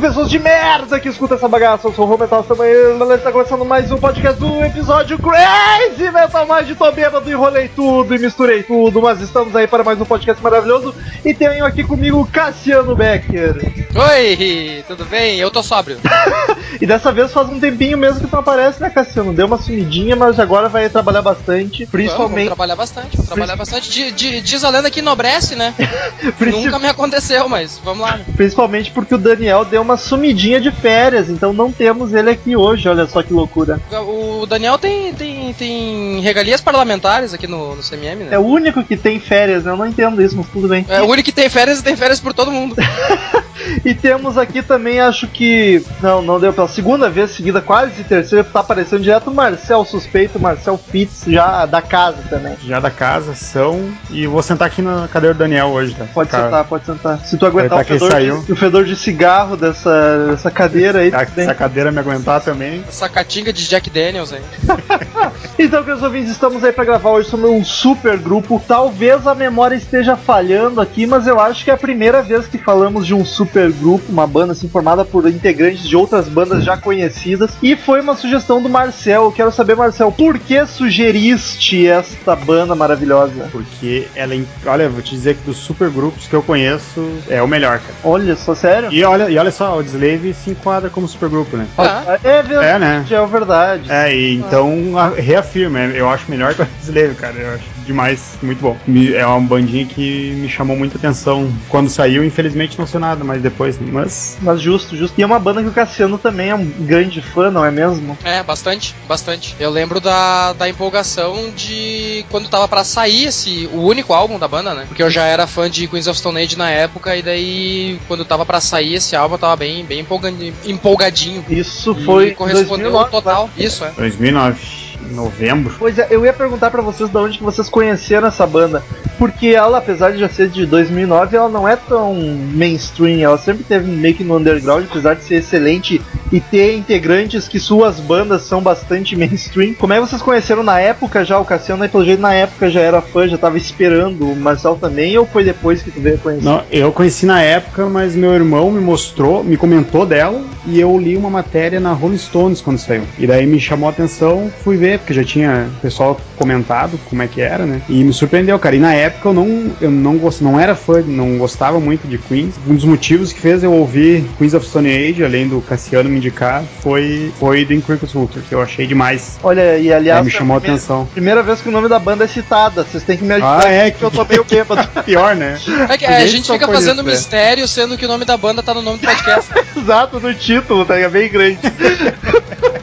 Pessoas de merda que escutam essa bagaça. Eu sou o Rô Metal também. Está começando mais um podcast do episódio Crazy Metal Mind. Tô bêbado, enrolei tudo e misturei tudo, mas estamos aí para mais um podcast maravilhoso. E tenho aqui comigo o Cassiano Becker. Oi, tudo bem? Eu tô sóbrio. E dessa vez faz um tempinho mesmo que tu aparece, né, Cassiano? Deu uma sumidinha, mas agora vai trabalhar bastante. Vamos, Principalmente. trabalhar bastante, vamos trabalhar bastante. Di- diz a lenda que enobrece, né? princi- Nunca me aconteceu, mas vamos lá. Principalmente porque o Daniel deu uma sumidinha de férias, então não temos ele aqui hoje, olha só que loucura. O Daniel tem, tem, tem regalias parlamentares aqui no, no CMM, É né? o único que tem férias, né? eu não entendo isso, mas tudo bem. É o único que tem férias e tem férias por todo mundo. E temos aqui também, acho que. Não, não deu pela segunda vez seguida, quase terceira, tá aparecendo direto o Marcel suspeito, o Marcel Fitz, já da casa também. Já da casa, são. E vou sentar aqui na cadeira do Daniel hoje, tá? Pode Cara, sentar, pode sentar. Se tu aguentar o ele fedor, saiu. de, o fedor de cigarro dessa, dessa cadeira aí, a, se a cadeira me aguentar também. Essa catinga de Jack Daniels aí. Então, meus ouvintes, estamos aí pra gravar hoje sobre um super grupo. Talvez a memória esteja falhando aqui, mas eu acho que é a primeira vez que falamos de um super grupo, uma banda assim formada por integrantes de outras bandas já conhecidas. E foi uma sugestão do Marcel. Eu quero saber, Marcel, por que sugeriste esta banda maravilhosa? Porque ela. é Olha, vou te dizer que dos super grupos que eu conheço, é o melhor, cara. Olha só, sério? E olha, e olha só, o Slave se enquadra como super grupo, né? Ah, É verdade, É, né? é verdade. É, e então reafirma, eu acho melhor que o Slave, cara. Eu acho demais, muito bom. É uma bandinha que me chamou muita atenção quando saiu, infelizmente não saiu nada, mas depois, mas Mas justo, justo. E é uma banda que o Cassiano também é um grande fã, não é mesmo? é, bastante, bastante. Eu lembro da, da empolgação de quando tava pra sair esse, o único álbum da banda, né? Porque eu já era fã de Queens of Stone Age na época, e daí, quando tava pra sair esse álbum, eu tava bem, bem empolgadinho. Isso E foi correspondeu 2009, ao total. Isso, é. 2009, novembro. Pois é, eu ia perguntar pra vocês de onde que vocês conheceram essa banda, porque ela, apesar de já ser de 2009, ela não é tão mainstream, ela sempre teve meio que no underground, apesar de ser excelente e ter integrantes que suas bandas são bastante mainstream. Como é que vocês conheceram na época já? O Cassiano, aí, pelo jeito, na época já era fã, já tava esperando, o Marcel também, ou foi depois que tu veio conhecer? Não, eu conheci na época, mas meu irmão me mostrou, me comentou dela e eu li uma matéria na Rolling Stones quando saiu. E daí me chamou a atenção, fui ver, porque já tinha o pessoal comentado como é que era, né? E me surpreendeu, cara. E na época eu não, eu não, gost, não era fã, não gostava muito de Queens. Um dos motivos que fez eu ouvir Queens of Stone Age, além do Cassiano me indicar, foi, foi do Incredible Hulk, que eu achei demais. Olha, e aliás, Aí me a chamou a primeira, atenção. primeira vez que o nome da banda é citada, vocês têm que me ajudar, Ah, é, porque eu tô meio bêbado. Pior, né? É que a Ninguém gente fica fazendo nisso, né? mistério, sendo que o nome da banda tá no nome do podcast. Exato, no título, tá? É bem grande.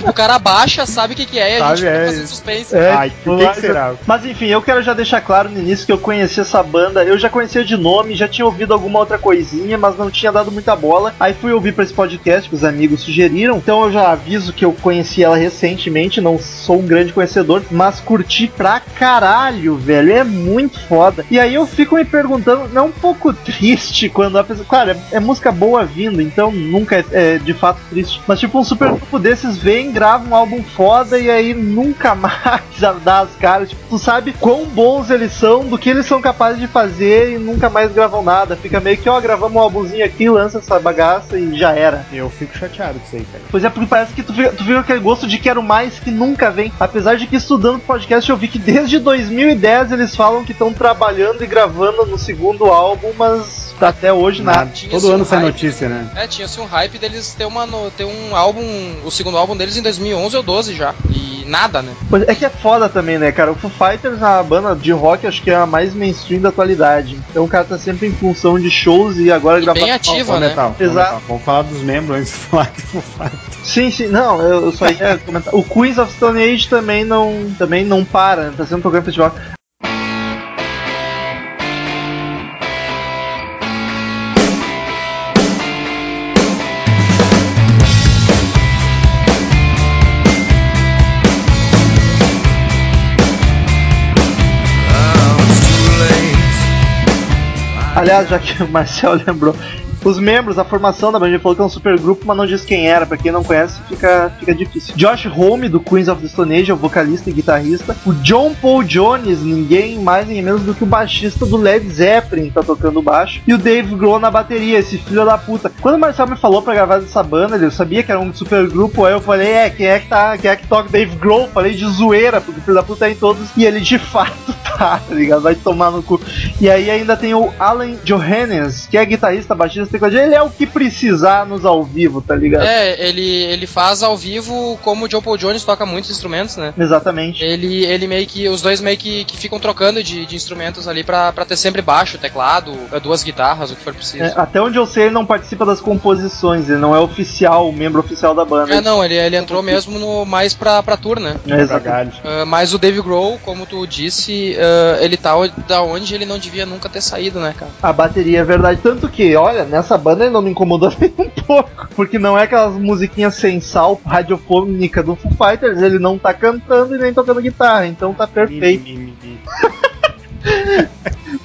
tipo, o cara baixa, sabe o que, que é, e a Sabe, gente fica é. fazendo suspense. É, Ai, tipo, o que, mas- que será? Mas enfim, eu quero já deixar claro no início que eu conheci essa banda. Eu já conhecia de nome, já tinha ouvido alguma outra coisinha, mas não tinha dado muita bola. Aí fui ouvir pra esse podcast que os amigos sugeriram. Então eu já aviso que eu conheci ela recentemente, não sou um grande conhecedor, mas curti pra caralho, velho. É muito foda. E aí eu fico me perguntando, não é um pouco triste quando a pessoa. Claro, é, é música boa vindo, então nunca é, é de fato triste. Mas tipo, um super grupo desses vem, grava um álbum foda e aí nunca mais dá as caras. Tipo, tu sabe quão bons eles são, do que eles são capazes de fazer e nunca mais gravam nada. Fica meio que, ó, gravamos um álbumzinho aqui, lança essa bagaça e já era. Eu fico chateado com isso aí, cara. Pois é, porque parece que tu fica, tu fica aquele gosto de quero mais que nunca vem. Apesar de que estudando podcast eu vi que desde 2010 eles falam que estão trabalhando e gravando no segundo álbum, mas até hoje nada. Tinha, Todo assim, ano um sai hype, notícia, né? É, tinha assim um hype deles ter, uma, ter um álbum, o segundo álbum deles em 2011 ou 12 já. E nada, né? Pois É que é foda também, né, cara? O Foo Fighters, a banda de rock, acho que é a mais mainstream da atualidade. Então o cara tá sempre em função de shows e agora E gravar. bem ativa, Ô, né? Metal, Exato. Metal, Vamos falar dos membros antes de falar do Foo Fighters. Sim, sim, não, eu eu só ia comentar. O Queens of Stone Age também não, também não para, né? tá sendo tocando em festival. Aliás, já que o Marcel lembrou, os membros, a formação da banda, ele falou que é um super grupo, mas não diz quem era. Pra quem não conhece, fica, fica difícil. Josh Homme, do Queens of the Stone Age, é o vocalista e guitarrista. O John Paul Jones, ninguém mais nem menos do que o baixista do Led Zeppelin, tá tocando baixo. E o Dave Grohl na bateria, esse filho da puta. Quando o Marcel me falou pra gravar dessa banda, eu sabia que era um super grupo, aí eu falei, é, quem é que tá, quem é que toca Dave Grohl? Falei de zoeira, porque o filho da puta é em todos. E ele de fato tá, ligado? Vai tomar no cu. E aí ainda tem o Alan Johannes, que é guitarrista, baixista, tecladista. Ele é o que precisar nos ao vivo, tá ligado? É, ele, ele faz ao vivo como o John Paul Jones toca muitos instrumentos, né? Exatamente. Ele, ele meio que. Os dois meio que, que ficam trocando de, de instrumentos ali pra, pra ter sempre baixo, teclado, duas guitarras, o que for preciso. É, até onde eu sei, ele não participa das composições, ele não é oficial, membro oficial da banda. É, não, ele, ele entrou mesmo no, mais pra, pra tour, né? É, exatamente. Ah, mas o Dave Grohl, como tu disse, ah, ele tá da onde ele não devia nunca ter saído, né, cara? A bateria é verdade. Tanto que, olha, nessa banda ele não me incomodou nem um pouco. Porque não é aquelas musiquinhas sem sal, radiofônica do Foo Fighters, ele não tá cantando e nem tocando guitarra, então tá perfeito. Mi, mi, mi, mi.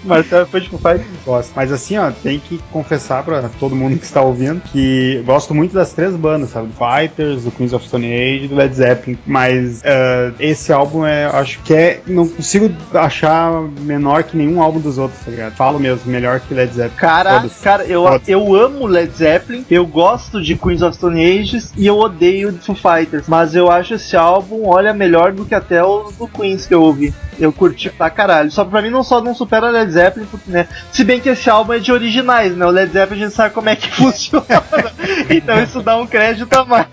Marcelo foi de Foo Fighters. Gosto. Mas assim, ó, tem que confessar pra todo mundo que está ouvindo que gosto muito das três bandas, sabe? Do Fighters, do Queens of Stone Age e do Led Zeppelin. Mas eh, esse álbum é, acho que é. Não consigo achar menor que nenhum álbum dos outros, tá ligado? Falo mesmo, melhor que Led Zeppelin. Cara, Todos. cara, eu, Todos. eu amo Led Zeppelin, eu gosto de Queens of Stone Ages e eu odeio Foo Fighters. Mas eu acho esse álbum, olha, melhor do que até os do Queens que eu ouvi. Eu curti pra caralho. Só pra mim não só não supera Led Zeppelin, porque, né? Se bem que esse álbum é de originais, né? O Led Zeppelin a gente sabe como é que funciona. então isso dá um crédito a mais.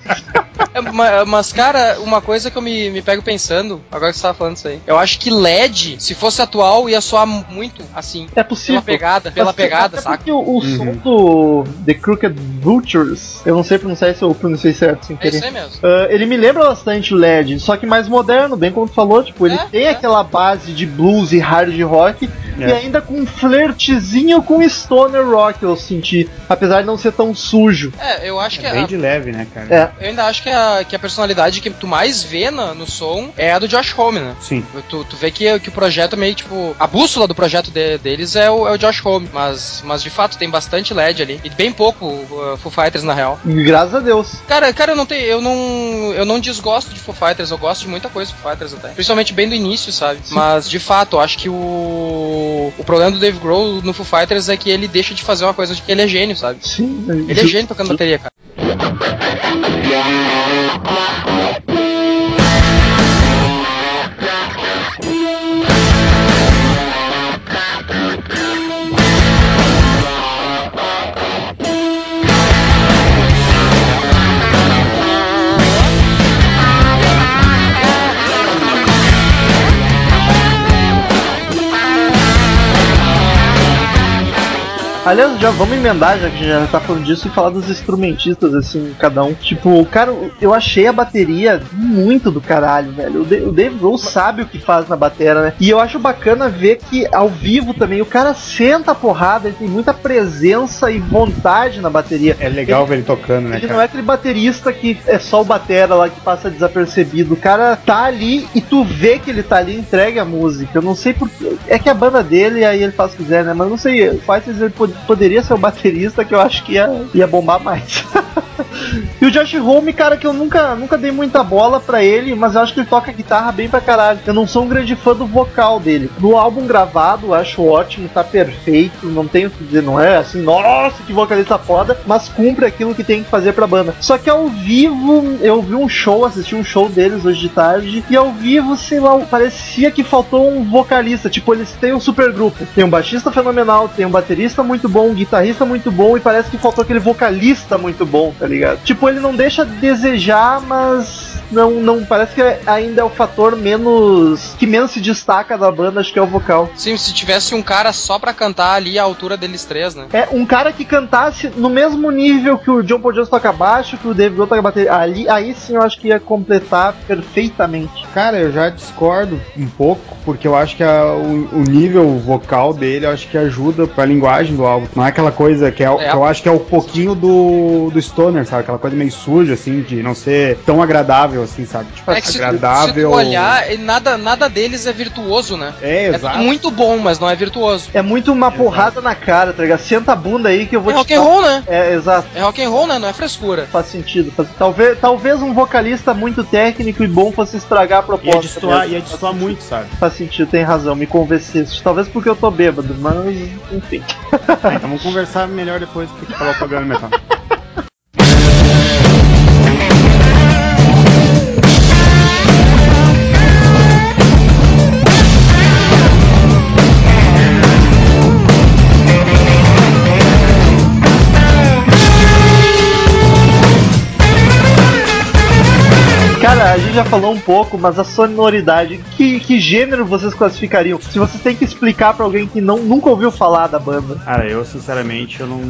É, ma- mas, cara, uma coisa que eu me, me pego pensando, agora que você tava falando isso aí, eu acho que LED, se fosse atual, ia soar muito assim. É possível. Pela pegada, pela Até pegada, porque saca? o, o som do The Crooked Vultures, eu não sei pronunciar se eu pronunciei certo sem É querer. isso aí mesmo. Ah, ele me lembra bastante o LED, só que mais moderno, bem como tu falou, tipo, ele É, tem é. aquela base de blues e hard rock É. e ainda com um flertezinho com stoner rock, eu senti, apesar de não ser tão sujo. É, eu acho que É a, bem de leve, né, cara? É, eu ainda acho que a, que a personalidade que tu mais vê na- no som é a do Josh Homme, né? Sim. Tu, tu vê que, que o projeto meio tipo. A bússola do projeto de- deles é o, é o Josh Homme, mas, mas de fato tem bastante LED ali. E bem pouco uh, Foo Fighters na real. graças a Deus. Cara, cara, eu não tenho. Eu não. Eu não desgosto de Foo Fighters, eu gosto de muita coisa do Foo Fighters até. Principalmente bem do início, sabe? Mas de fato, eu acho que o. O problema do Dave Grohl no Foo Fighters é que ele deixa de fazer uma coisa de que ele é gênio, sabe? Sim, Ele é gênio tocando bateria, cara. Yeah. Aliás, já vamos emendar, já que já tá falando disso, e falar dos instrumentistas, assim, cada um. Tipo, cara, eu achei a bateria muito do caralho, velho. O, o Dave Grohl sabe o que faz na bateria, né? E eu acho bacana ver que ao vivo também o cara senta a porrada, ele tem muita presença e vontade na bateria. É legal ver ele tocando, né, Ele não cara? é aquele baterista que é só o batera lá que passa desapercebido. O cara tá ali e tu vê que ele tá ali e entrega a música. Eu não sei porque. É que a banda dele, aí ele faz o que quiser, né? Mas eu não sei. Fighters ele pod- poderia ser o baterista que eu acho que ia, ia bombar mais. e o Josh Home, cara, que eu nunca, nunca dei muita bola pra ele, mas eu acho que ele toca guitarra bem pra caralho. Eu não sou um grande fã do vocal dele. No álbum gravado, eu acho ótimo, tá perfeito, não tenho o que dizer, não é assim, nossa, que vocalista foda, mas cumpre aquilo que tem que fazer pra banda. Só que ao vivo, eu vi um show, assisti um show deles hoje de tarde, e ao vivo, sei lá, parecia que faltou um vocalista. Tipo, eles têm um super grupo. Tem um baixista fenomenal, tem um baterista muito muito bom, um guitarrista muito bom e parece que faltou aquele vocalista muito bom, tá ligado? Tipo, ele não deixa desejar, mas não, não parece que ainda é o fator menos que menos se destaca da banda, acho que é o vocal. Sim, se tivesse um cara só pra cantar ali à altura deles três, né? É um cara que cantasse no mesmo nível que o John Paul Jones toca baixo, que o David Grohl toca bateria. Ali, aí sim eu acho que ia completar perfeitamente. Cara, eu já discordo um pouco, porque eu acho que a, o, o, nível vocal dele, eu acho que ajuda pra linguagem do álbum. Não é aquela coisa que, é, é. que eu acho que é o pouquinho do, do Stoner, sabe? Aquela coisa meio suja, assim, de não ser tão agradável, assim, sabe? Tipo, é que agradável. Se, se tu olhar, nada, nada deles é virtuoso, né? É, exato. É muito bom, mas não é virtuoso. É muito uma exato. porrada na cara, tá ligado? Senta a bunda aí que eu vou é te rock and roll, né? É, exato. É rock and roll, né? Não é frescura. Faz sentido. Faz... Talvez, talvez um vocalista muito técnico e bom fosse estragar a proposta. Ia destoar, ia destoar muito, sabe? Faz sentido, tem razão, me convenceste. Talvez porque eu tô bêbado, mas enfim. É, então vamos conversar melhor depois do que falar o programa metal. Gente já falou um pouco, mas a sonoridade, que, que gênero vocês classificariam? Se vocês têm que explicar para alguém que não, nunca ouviu falar da banda. Cara, eu sinceramente eu não,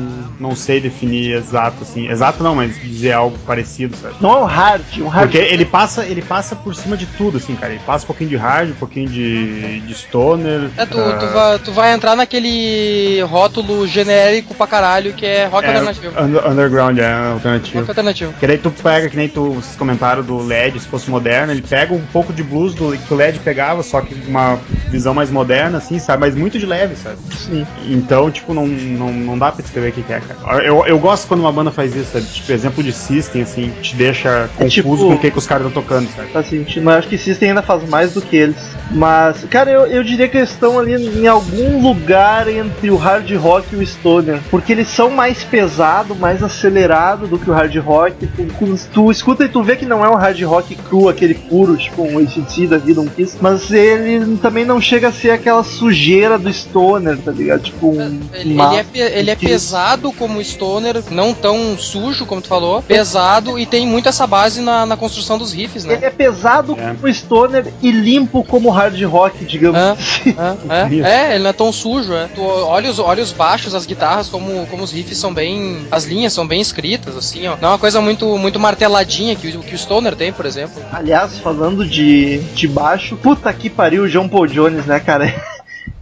não sei definir exato assim. Exato não, mas dizer algo parecido, sabe? Não é um hard, um hard. Porque ele passa, ele passa por cima de tudo, assim, cara. Ele passa um pouquinho de hard, um pouquinho de, de stoner. É, tu, uh... tu, vai, tu vai entrar naquele rótulo genérico pra caralho que é rock é, alternativo. underground, é alternativo. Rock alternativo. Que daí tu pega, que nem tu, vocês comentaram do LED LED, se fosse moderno, ele pega um pouco de blues do que o LED pegava, só que uma visão mais moderna, assim, sabe? Mas muito de leve, sabe? Sim. Então, tipo, não, não, não dá pra descrever o que é, cara. Eu, eu gosto quando uma banda faz isso, sabe? Tipo, exemplo de System, assim, te deixa é confuso tipo, com o que, que os caras estão tocando, sabe? Assim, mas acho que System ainda faz mais do que eles. Mas, cara, eu, eu diria que eles estão ali em algum lugar entre o hard rock e o stoner. Porque eles são mais pesado, mais acelerado do que o hard rock. Tu, tu escuta e tu vê que não é um hard rock rock aquele puro, tipo um ACDC da vida, um Kiss, mas ele também não chega a ser aquela sujeira do Stoner, tá ligado? Tipo um. Ele, ele é, ele é pesado como Stoner, não tão sujo como tu falou, pesado e tem muito essa base na, na construção dos riffs, né? Ele é pesado é. como Stoner e limpo como hard rock, digamos é, assim. É, é, é, ele não é tão sujo, é. Tu olha os, olha os baixos, as guitarras, como, como os riffs são bem. As linhas são bem escritas, assim, ó. Não é uma coisa muito, muito marteladinha que, que o Stoner tem, por exemplo. Aliás, falando de, de baixo, puta que pariu o John Paul Jones, né, cara?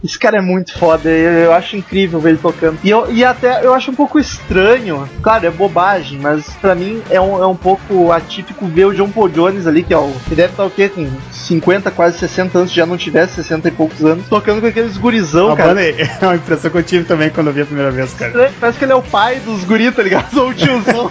Esse cara é muito foda, eu, acho incrível ver ele tocando. E, eu, e até eu acho um pouco estranho, claro, é bobagem, mas para mim é um, é um pouco atípico ver o John Paul Jones ali, que é o. Ele deve estar o quê? Com 50, quase 60 anos, se já não tivesse 60 e poucos anos, tocando com aqueles gurizão, ah, cara. Mano, é uma impressão que eu tive também quando eu vi a primeira vez, cara. Parece que ele é o pai dos guris, tá ligado? Ou o tiozão.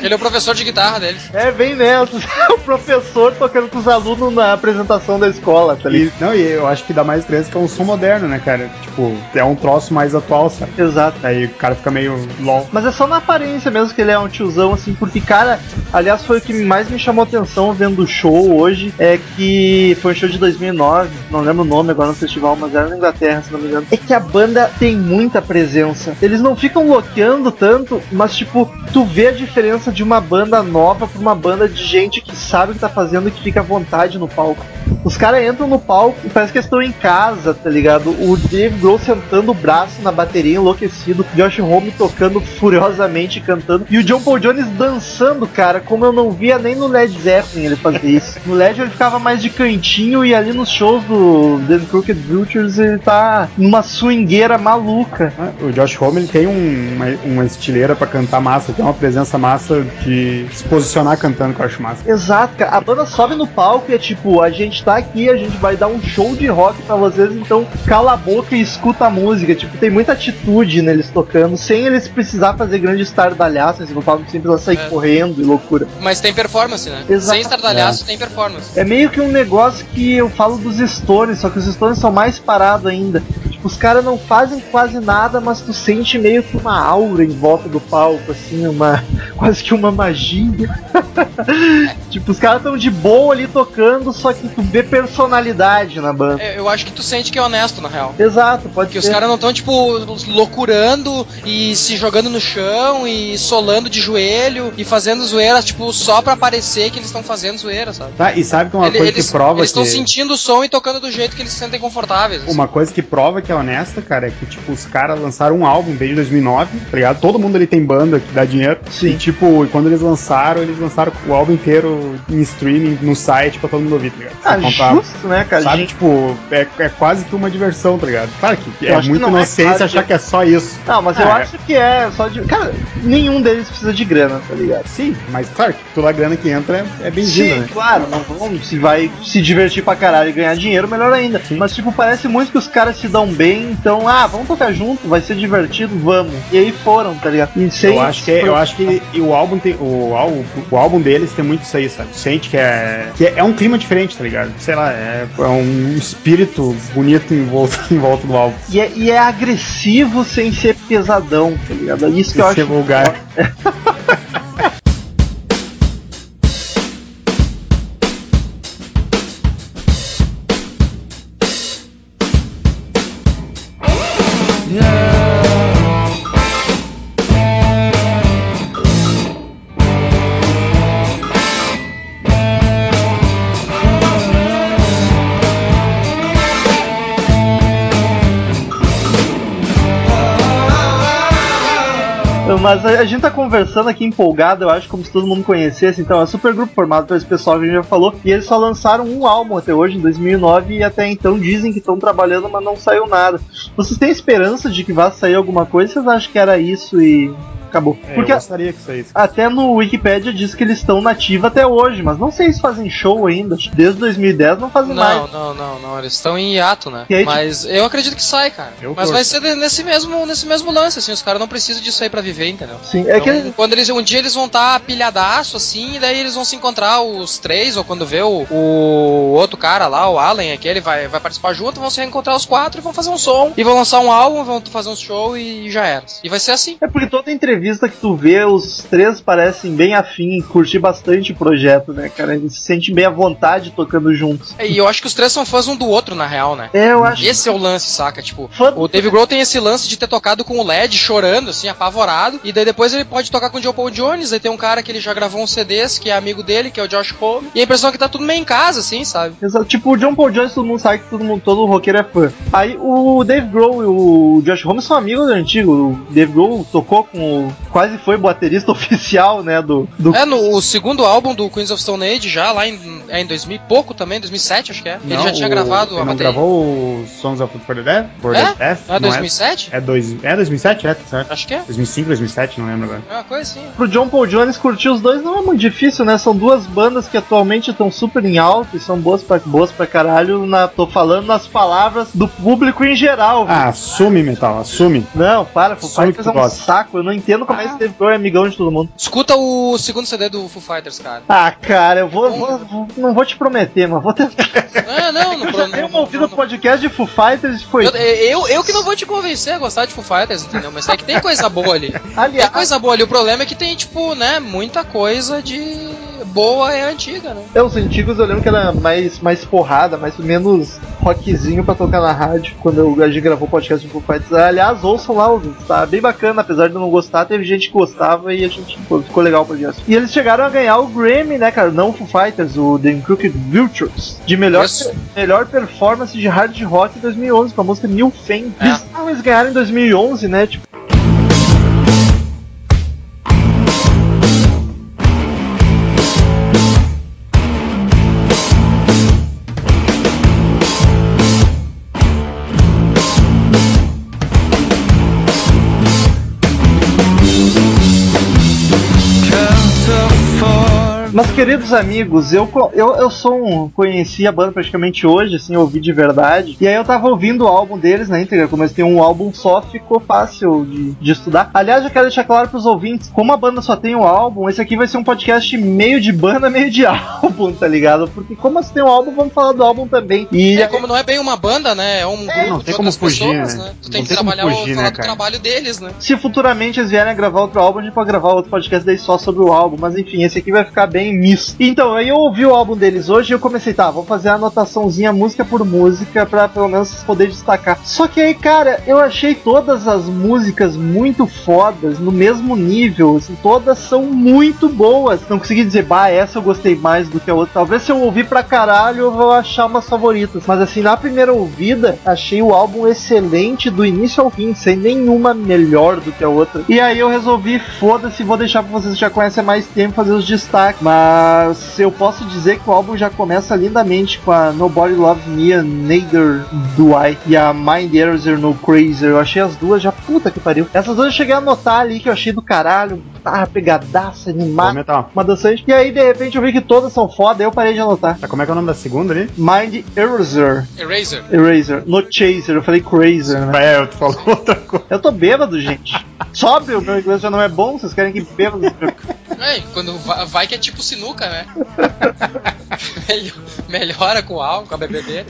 ele é o professor de guitarra deles. É, bem nessa. o professor tocando com os alunos na apresentação da escola, tá ligado? E, não, e eu acho que dá mais três que é um som moderno, né, cara? Tipo, é um troço mais atual, sabe? Exato. Aí o cara fica meio lol. Mas é só na aparência mesmo que ele é um tiozão, assim, porque, cara, aliás, foi o que mais me chamou atenção vendo o show hoje, é que foi um show de 2009, não lembro o nome agora no festival, mas era na Inglaterra, se não me engano. É que a banda tem muita presença. Eles não ficam loqueando tanto, mas, tipo, tu vê a diferença de uma banda nova pra uma banda de gente que sabe o que tá fazendo e que fica à vontade no palco. Os caras entram no palco e parece que estão em casa, tá ligado? O Dave Grohl sentando o braço na bateria enlouquecido, Josh Homme tocando furiosamente cantando e o John Paul Jones dançando, cara, como eu não via nem no Led Zeppelin ele fazer isso. No Led ele ficava mais de cantinho e ali nos shows do The Crooked Vultures ele tá numa swingueira maluca. Ah, o Josh Homme ele tem um, uma, uma estileira para cantar massa, tem uma presença massa de se posicionar cantando que eu acho massa. Exato, cara. A banda sobe no palco e é tipo, a gente tá aqui, a gente vai dar um show de rock para vocês, então cala a boca e escuta a música. Tipo, tem muita atitude neles tocando, sem eles precisar fazer grande estardalhaço, eles não falam sem precisar sair é. correndo e loucura. Mas tem performance, né? Exato. Sem estardalhaço é. tem performance. É meio que um negócio que eu falo dos Stones, só que os Stones são mais parados ainda os caras não fazem quase nada, mas tu sente meio que uma aura em volta do palco, assim, uma quase que uma magia. tipo, os caras estão de boa ali tocando, só que tu vê personalidade na banda. É, Eu acho que tu sente que é honesto, na real. Exato, pode Que os ser. caras não estão, tipo, loucurando e se jogando no chão e solando de joelho e fazendo zoeira, tipo, só pra parecer que eles estão fazendo zoeira, sabe? Tá, e sabe que uma Ele- coisa eles que prova eles estão que... sentindo o som e tocando do jeito que eles se sentem confortáveis. assim. Uma coisa que prova que é honesta, cara, é que, tipo, os caras lançaram um álbum desde 2009, tá ligado? Todo mundo ali tem banda que dá dinheiro. Sim. E, tipo, quando eles lançaram, eles lançaram o álbum inteiro em streaming, no site, pra todo mundo ouvir, tá ligado? Ah, contar- justo, né, cara? Sabe, Gente, tipo, é, é quase que uma diversão, tá ligado? Claro que Eu é acho que é inocência claro achar que- é só isso. Não, mas eu é. acho que é só de. Cara, nenhum deles precisa de grana, tá ligado? Sim, mas claro que toda a grana que entra é, é bem-vinda, Sim, né? claro, não vamos. Se vai se divertir pra caralho e ganhar dinheiro, melhor ainda. Sim. Mas, tipo, parece muito que os caras se dão bem, então, ah, vamos tocar junto, vai ser divertido, vamos. E aí foram, tá ligado? E sem- Eu acho que, eu acho que o álbum tem, o, álbum, o álbum deles tem muito isso aí, sabe? Sente que é que é um clima diferente, tá ligado? Sei lá, é, é um espírito bonito em volta, em volta do álbum. E é, e é agressivo sem ser pesadão, tá ligado? É isso que eu ser acho. vulgar. Mas a, a gente tá conversando aqui empolgado, eu acho, como se todo mundo conhecesse. Então, é um super grupo formado por esse pessoal que a gente já falou. E eles só lançaram um álbum até hoje, em 2009, e até então dizem que estão trabalhando, mas não saiu nada. Vocês têm esperança de que vá sair alguma coisa? Vocês acham que era isso e acabou? É, Porque eu gostaria que saísse. até no Wikipedia diz que eles estão nativos até hoje, mas não sei se fazem show ainda. Desde 2010 não fazem Não, mais. não, não, não. Eles estão em hiato, né? Aí, Mas eu acredito que sai, cara. Eu Mas torço. vai ser nesse mesmo, nesse mesmo lance, assim. Os caras não precisam disso aí pra viver, entendeu? Sim, é que Então, quando eles um dia eles vão estar pilhadaço assim, e daí eles vão se encontrar os três ou quando vê o, o outro cara lá, o Allen, aquele vai vai participar junto, vão se reencontrar os quatro e vão fazer um som e vão lançar um álbum, vão fazer um show e já era. E vai ser assim. É porque toda entrevista que tu vê, os três parecem bem afim e curtir bastante o projeto, né, cara? Eles se sentem bem à vontade tocando juntos. E eu acho que os três são fãs um do outro na real, né? É, eu acho. Esse é o lance, saca? Tipo, Fã- o Dave Grohl tem esse lance de ter tocado com o LED chorando, assim, apavorado. E daí depois ele pode tocar com o Joe Paul Jones. Aí tem um cara que ele já gravou uns CDs, que é amigo dele, que é o Josh Homme. E a impressão é que tá tudo meio em casa, assim, sabe? Exato. Tipo, o John Paul Jones, todo mundo sabe que todo mundo, todo roqueiro é fã. Aí o Dave Grohl e o Josh Homme são amigos antigos. O Dave Grohl tocou com o. quase foi baterista oficial, né? Do. do É, no o segundo álbum do Queens of Stone Age, já lá em, é em 2000 e pouco também, 2007 acho que é. ele Não, já tinha o- gravado ele a não bateria. gravou o Songs of for the Dead? For É? the Death? Não é Não 2007? É, dois, é 2007, é, tá certo. Acho que é. 2005, 2007, não lembro agora. É uma coisa assim. Pro John Paul Jones curtir os dois não é muito difícil, né? São duas bandas que atualmente estão super em alta e são boas pra, boas pra caralho. Na, tô falando nas palavras do público em geral. Ah, assume, Metal, assume. Não, para, Foo Fighters é que um gosta. saco. Eu não entendo como é que esse Dave Grohl é amigão de todo mundo. Escuta o segundo CD do Foo Fighters, cara. Ah, cara, eu vou, vou- vou- não vou te prometer, mas vou tentar. Ah, não, não, Eu não, já não, tenho ouvido podcast de Foo Fighters e foi. Eu, eu, eu que não vou te convencer a gostar de Foo Fighters, entendeu? Mas é que tem coisa boa ali. Tem Aliás, coisa boa ali. O problema é que tem, tipo, né, muita coisa de boa é antiga, né? é, os antigos eu lembro que era mais, mais porrada, mais menos rockzinho pra tocar na rádio quando a gente gravou o podcast de Foo Fighters. Aliás, ouçam lá, ouvintes, tá bem bacana, apesar de eu não gostar, teve gente que gostava e a gente pô, ficou legal o podcast. E eles chegaram a ganhar o Grammy, né, cara? Não o Foo Fighters, o The Crooked Vultures, de melhor, melhor performance de hard rock em 2011, com a música New Fame. É. Eles, ah, eles ganharam em 2011, né? Tipo, Mas que queridos amigos, eu, eu, eu sou um. Conheci a banda praticamente hoje, assim, ouvi de verdade. E aí eu tava ouvindo o álbum deles na íntegra, como eles têm um álbum só, ficou fácil de, de estudar. Aliás, eu quero deixar claro pros ouvintes: como a banda só tem um álbum, esse aqui vai ser um podcast meio de banda, meio de álbum, tá ligado? Porque como você tem um álbum, vamos falar do álbum também. E É como não é bem uma banda, né? É um grupo não de tem como fugir, pessoas, né? né? Tu Não tem que trabalhar fugir, o, né, trabalho deles, né? Se futuramente eles vierem a gravar outro álbum, a gente pode gravar outro podcast daí só sobre o álbum. Mas enfim, esse aqui vai ficar bem misto. Então, aí eu ouvi o álbum deles hoje e eu comecei, tá, vou fazer a anotaçãozinha música por música pra pelo menos poder destacar. Só que aí, cara, eu achei todas as músicas muito fodas, no mesmo nível, assim, todas são muito boas. Não consegui dizer, bah, essa eu gostei mais do que a outra. Talvez se eu ouvir pra caralho, eu vou achar umas favoritas. Mas assim, na primeira ouvida, achei o álbum excelente do início ao fim, sem nenhuma melhor do que a outra. E aí eu resolvi, foda-se, vou deixar pra vocês que já conhecem há mais tempo fazer os destaques. Mas eu posso dizer que o álbum já começa lindamente com a Nobody Loves Me and Neither Do I e a Mind Eraser No Crazer. Eu achei as duas já puta que pariu. Essas duas eu cheguei a anotar ali que eu achei do caralho, tá pegadaça, animada, uma dançante. E aí de repente eu vi que todas são foda, eu parei de anotar. Tá, como é que é o nome da segunda ali? Mind Eraser. Eraser. Eraser. No Chaser, eu falei Crazer, né? É, tu falou outra coisa. Eu tô bêbado, gente. Sobe, o meu inglês já não é bom, vocês querem que bêbado. É, quando vai, vai que é tipo sinuca, né? Melho- Melhora com o álcool, com a BBB.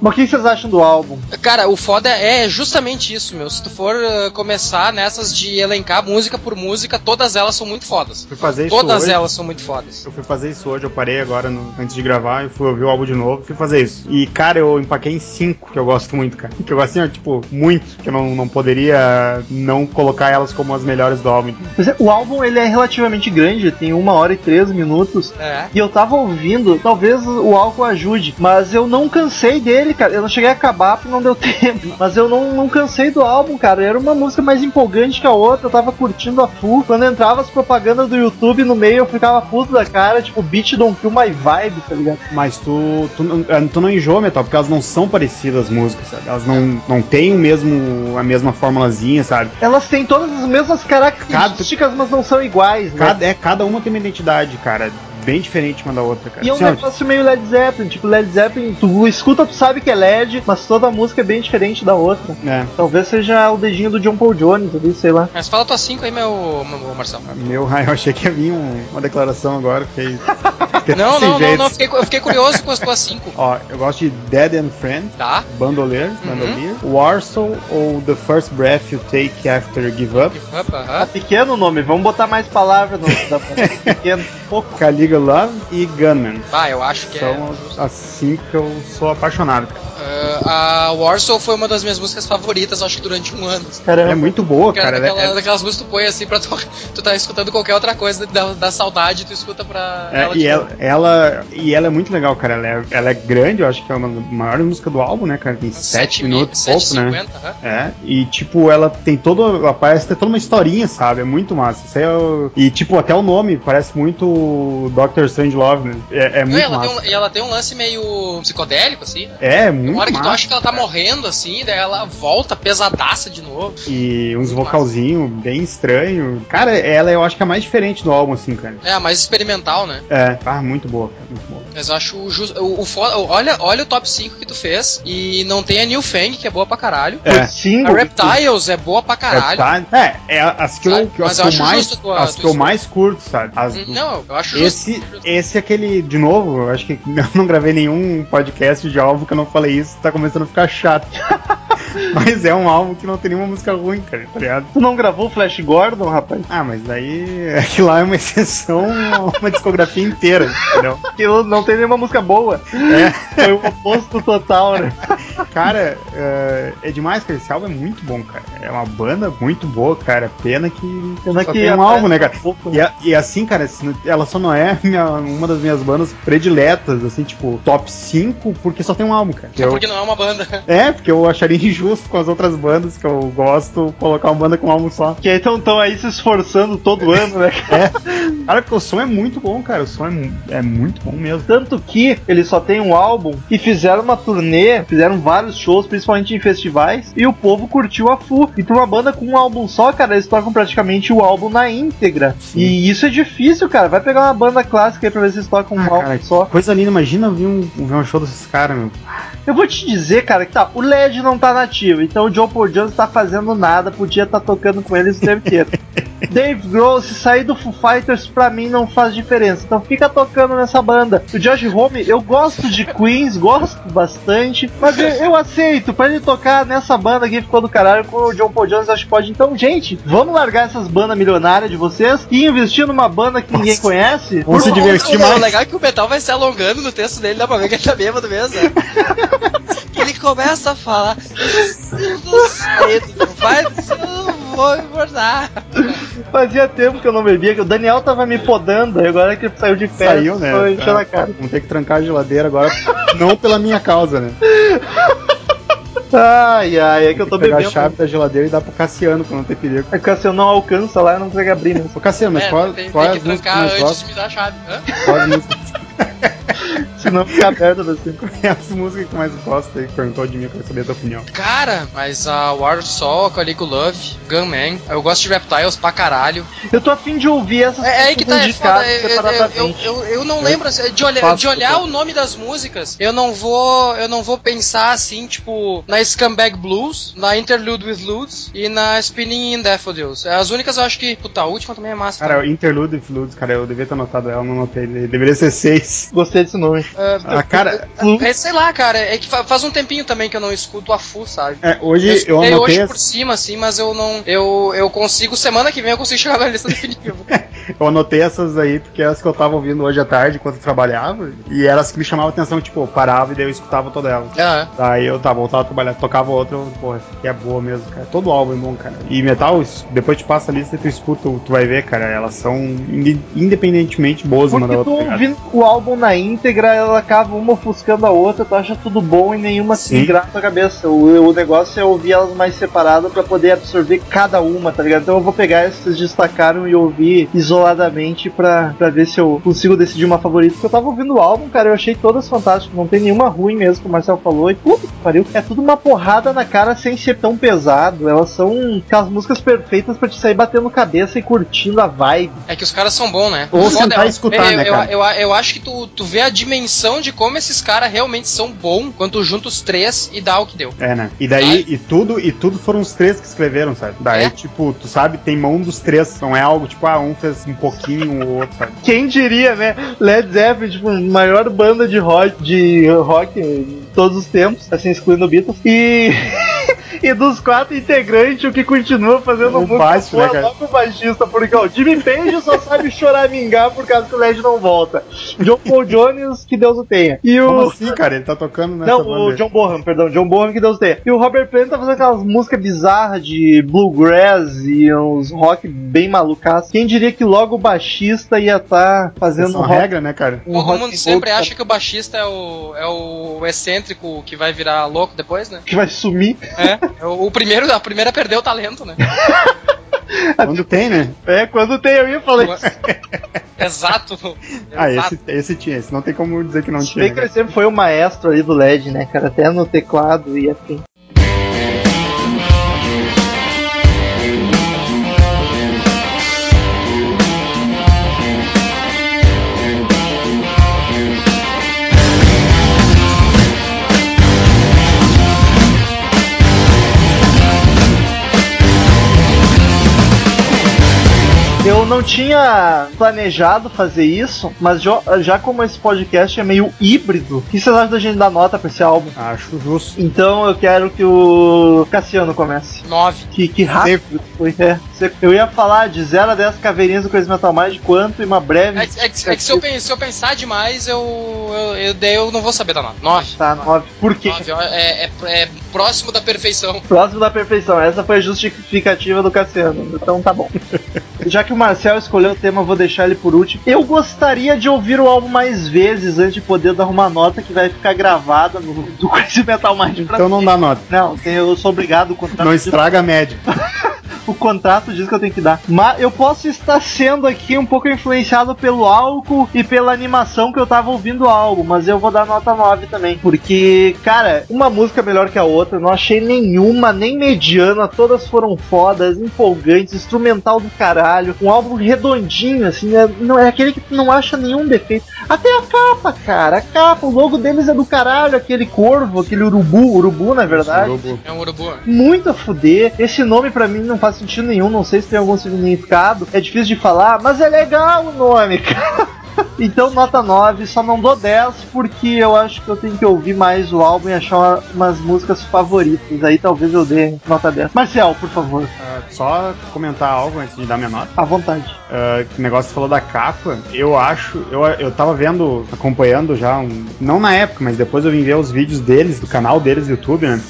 Mas o que vocês acham do álbum? Cara, o foda é justamente isso, meu. Se tu for uh, começar nessas de elencar música por música, todas elas são muito fodas. Fui fazer isso Todas hoje. elas são muito fodas. Eu fui fazer isso hoje, eu parei agora no- antes de gravar e fui ouvir o álbum de novo, fui fazer isso. E, cara, eu empaquei em cinco, que eu gosto muito, cara. Que eu gosto assim, ó, tipo, muito, que eu não, não poderia não colocar elas como as melhores do álbum. Pois é, O álbum ele é relativamente grande, tem uma hora e três minutos. É. E eu tava ouvindo, talvez o álcool ajude, mas eu não cansei dele, cara. Eu não cheguei a acabar porque não deu tempo. Mas eu não, não cansei do álbum, cara. Era uma música mais empolgante que a outra, eu tava curtindo a full. Quando entrava as propagandas do YouTube no meio, eu ficava puto da cara, tipo, beat don't kill my vibe, tá ligado? Mas tu, tu, não- eh, tu não enjoa, Metal, porque elas não são parecidas as músicas, sabe? Elas não, não têm o mesmo, a mesma formulazinha, sabe? Elas têm todas as mesmas características, mas não são iguais, né? Cada, é, cada uma tem uma identidade, cara, bem diferente uma da outra, cara. E é um ó, negócio meio Led Zeppelin, tipo Led Zeppelin, tu escuta, tu sabe que é LED, mas toda a música é bem diferente da outra. é, Talvez seja o dedinho do John Paul Jones ali, sei lá. Mas fala tua 5 aí, meu, meu Marcelo. meu, ai, eu achei que ia vir um- uma declaração agora, fiquei. fiquei Não, não, não, não, fiquei, eu fiquei curioso com as tuas 5. Ó, eu gosto de Dead and Friend, Tá? Bandolier, Bandolier, Warsaw ou The First Breath You Take After You Give Up, Up, Tá aham. pequeno o nome, vamos botar mais palavras no da pequeno, pouco. Caliga Love e Gunman. Ah, eu acho que é. São as cinco que eu sou apaixonado, cara. Ah, a Warsaw foi uma das minhas músicas favoritas, acho que durante um ano. Caramba. É muito boa, Cara, cara. daquela- ela é- daquelas músicas que tu põe assim pra tu, tu tá escutando qualquer outra coisa da, da saudade, tu escuta pra. É, de e, ela, ela- e ela é muito legal, cara. Ela é, ela é grande, eu acho que é uma das maiores músicas do álbum, né, cara? Tem sete mi- minutos, sete pouco, né? cinquenta, aham. É, e tipo, ela tem toda. Ela parece ter toda uma historinha, sabe? É muito massa. Isso aí é o- e tipo, até o nome parece muito Doctor Strange Love, né? É, é muito e ela, tem massa. um, e ela tem um lance meio psicodélico, assim, né? É, muito Uma hora que tu acha que ela tá morrendo, assim, daí ela volta pesadaça de novo. E uns Muito vocalzinhos bem estranhos. Cara, ela eu acho que é a mais diferente do álbum, assim, cara. É, a mais experimental, né? É, ah, muito boa, cara, muito boa. Mas eu acho justo. O, o foda- olha, olha o top 5 que tu fez. E não tem a New Fang, que é boa pra caralho. É. Sim, A Reptiles é boa pra caralho. É, é, as que eu, Sabe? que eu- eu eu acho mais, justo a tua- as que eu mais curto, sabe? As do- Não, eu acho justo. Esse, esse é aquele, de novo, eu acho que eu não gravei nenhum podcast de álbum que eu não falei isso, tá começando a ficar chato. Mas é um álbum que não tem nenhuma música ruim, cara, tá ligado? Tu não gravou o Flash Gordon, rapaz? Ah, mas aí aquilo lá é uma exceção a uma discografia inteira, entendeu? Aquilo não tem nenhuma música boa. É, Foi o oposto total, né? cara, é, é demais, cara. Esse álbum é muito bom, cara. É uma banda muito boa, cara. Pena que Pena só que tem um aparece álbum, né, cara? pouco, né? E, e assim, cara, ela só não é minha- uma das minhas bandas prediletas, assim, tipo, top 5, porque só tem um álbum, cara. É Eu- porque não é uma banda. É, porque eu acharia injusto com as outras bandas que eu gosto colocar uma banda com um álbum só. Que aí estão aí se esforçando todo ano, né? É. Cara, porque o som é muito bom, cara. O som é, é muito bom mesmo. Tanto que eles só têm um álbum e fizeram uma turnê, fizeram vários shows, principalmente em festivais, e o povo curtiu a full. disco. E pra uma banda com um álbum só, cara, eles tocam praticamente o álbum na íntegra. Sim. E isso é difícil, cara. Vai pegar uma banda clássica aí pra ver se eles tocam um Ah, álbum cara, só. Coisa linda, imagina ver um, ver um show desses caras, meu. Eu vou te dizer, cara, que tá, o LED não tá nativo, então o John Paul Jones tá fazendo nada, podia estar tocando com eles o tempo inteiro. Dave Grohl, se sair do Foo Fighters, pra mim não faz diferença. Então fica tocando nessa banda. O Josh Homme, eu gosto de Queens, gosto bastante, mas eu, eu aceito. Pra ele tocar nessa banda aqui ficou do caralho com o John Paul Jones, acho que pode. Então, gente, vamos largar essas bandas milionárias de vocês e investir numa banda que ninguém Nossa. conhece. Vamos se O- divertir mais. O legal é que o metal vai se alongando no texto dele, dá pra ver que ele tá bêbado mesmo. né? ele começa a falar. Vai, eu vou engordar. Fazia tempo que eu não bebia, que o Daniel tava me podando, e agora que ele saiu de férias, Saiu, né? foi Tá. na cara. Vamos ter que trancar a geladeira agora, não pela minha causa, né? Ai, ai, é que eu tô que pegar bebendo. a chave da geladeira e dar pro Cassiano pra não ter perigo. É que você não alcança lá e não consegue abrir, né? Ô Cassiano, mas É, qual, tem, qual é tem que músicas que trancar mais antes gosta? de me dar a chave. Hã? Qual é músicas, Senão fica aberto assim. é as músicas que tu mais gosta aí? Perguntou de mim, eu quero saber a tua opinião. Cara, mas a War of Soul, Calico Love, Gunman, eu gosto de Reptiles pra caralho. Eu tô afim de ouvir essas É, é aí que tá, é foda. Eu, eu, eu, separadamente. eu, eu não lembro assim, de olhar, faço de olhar o nome das músicas. Eu não vou, eu não vou pensar assim, tipo, na Scumbag Blues, na Interlude with Ludes e na Spinning in Daffodils. As únicas eu acho que, puta, a última também é massa. Cara, o Interlude e Fluids, cara, eu devia ter anotado ela, não anotei. Deveria ser seis. Gostei desse nome. Ah, Ah, cara, é, sei lá, cara, é que fa- faz um tempinho também que eu não escuto a full, sabe? é, hoje eu escutei anotei. hoje as- por cima, assim, mas eu não. Eu, eu consigo, semana que vem eu consigo chegar na lista definitiva. Eu anotei essas aí porque eram as que eu tava ouvindo hoje à tarde enquanto eu trabalhava. E eram as que me chamavam a atenção, tipo, eu parava e daí eu escutava toda ela. Aham. Daí eu tava, voltava a trabalhar, tocava outra, eu, porra, essa aqui é boa mesmo, cara. Todo álbum é bom, cara. E metal, depois te passa a lista e tu escuta, tu vai ver, cara, elas são inde- independentemente boas tu tá ligado? ouvindo o álbum na íntegra, ela acaba uma ofuscando a outra, tu acha tudo bom e nenhuma se Sim. grava na tua cabeça. O, o negócio é ouvir elas mais separadas pra poder absorver cada uma, tá ligado? Então eu vou pegar essas que vocês destacaram e ouvir isoladamente pra, pra ver se eu consigo decidir uma favorita. Porque eu tava ouvindo o álbum, cara, eu achei todas fantásticas, não tem nenhuma ruim mesmo, que o Marcel falou. E puta que pariu, é tudo uma porrada na cara sem ser tão pesado. Elas são aquelas músicas perfeitas pra te sair batendo cabeça e curtindo a vibe. É que os caras são bons, né? Ou sentar eu- e escutar, eu, né, eu, cara? Eu, eu acho que tu, tu vê a dimensão de como esses caras realmente são bons quando junta os três e dá o que deu. É, né? E daí, e tudo, e tudo foram os três que escreveram, sabe? Daí, É. tipo, tu sabe, tem mão dos três. Não é algo tipo, ah, um fez um pouquinho, o outro, sabe? Quem diria, né? Led Zeppelin, tipo, maior banda de rock, de rock em todos os tempos, assim, excluindo o Beatles. E. e dos quatro integrantes, o que continua fazendo O música baixo, né, cara? é o baixista, porque ó, o Jimmy Page só sabe choramingar por causa que o Led não volta. John Paul Jones, que Deus o tenha. E Como o. assim, cara? Ele tá tocando nessa Não, o John Bonham, perdão, John Bonham que Deus o tenha. E o Robert Plant tá fazendo aquelas músicas bizarras de bluegrass e uns rock bem malucaços. Quem diria que logo o baixista ia estar fazendo Essa é uma rock regra, né, cara? um Todo rock mundo sempre acha que o baixista é o, é o excêntrico que vai virar louco depois, né? que vai sumir. É. O, o primeiro, a primeira perdeu o talento, né? Quando tem, né? É, quando tem eu ia falar isso. Exato. Ah, Exato. esse, esse tinha, esse não tem como dizer que não tinha. bem né, que cara? ele sempre foi o maestro ali do LED, né, cara? Até no teclado e assim. Eu não tinha planejado fazer isso, mas já como esse podcast é meio híbrido, o que vocês acham da gente dar nota pra esse álbum? Acho justo. Então eu quero que o Cassiano comece. Nove. Que, que rápido foi. É. Eu ia falar de 0 a 10 caveirinhas do Crazy Metal Mind, quanto e uma breve. É, que- é que- é que se eu, se eu pensar demais, eu, eu, eu, daí eu não vou saber dar nota. Nove. Tá, 9. Por quê? Nove, ó, é, é, é próximo da perfeição. Próximo da perfeição. Essa foi a justificativa do Cassiano. Então tá bom. Já que o Marcel escolheu o tema, vou deixar ele por último. Eu gostaria de ouvir o álbum mais vezes antes de poder dar uma nota que vai ficar gravada no do Crazy Metal Mind. pra Então não dá nota. Não, eu sou obrigado contra Não estraga a média. o contrato diz que eu tenho que dar. Mas eu posso estar sendo aqui um pouco influenciado pelo álcool e pela animação que eu tava ouvindo o álbum, mas eu vou dar nota 9 também. Porque, cara, uma música melhor que a outra, não achei nenhuma, nem mediana, todas foram fodas, empolgantes, instrumental do caralho, um álbum redondinho, assim, é, não é aquele que não acha nenhum defeito. Até a capa, cara, a capa, o logo deles é do caralho, aquele corvo, aquele urubu, urubu na verdade. Urubu. É um urubu. Muito a fuder. Esse nome pra mim não faz sentido nenhum, não sei se tem algum significado. É difícil de falar, mas é legal o nome, cara. Então, nota 9, só não dou 10 porque eu acho que eu tenho que ouvir mais o álbum e achar uma- umas músicas favoritas. Aí talvez eu dê nota 10. Marcel, por favor, Ah, só comentar algo antes de dar minha nota. à vontade. Ah, que o negócio que falou da capa, eu acho, eu, eu tava vendo, acompanhando já, um, não na época, mas depois eu vim ver os vídeos deles, do canal deles do YouTube, né?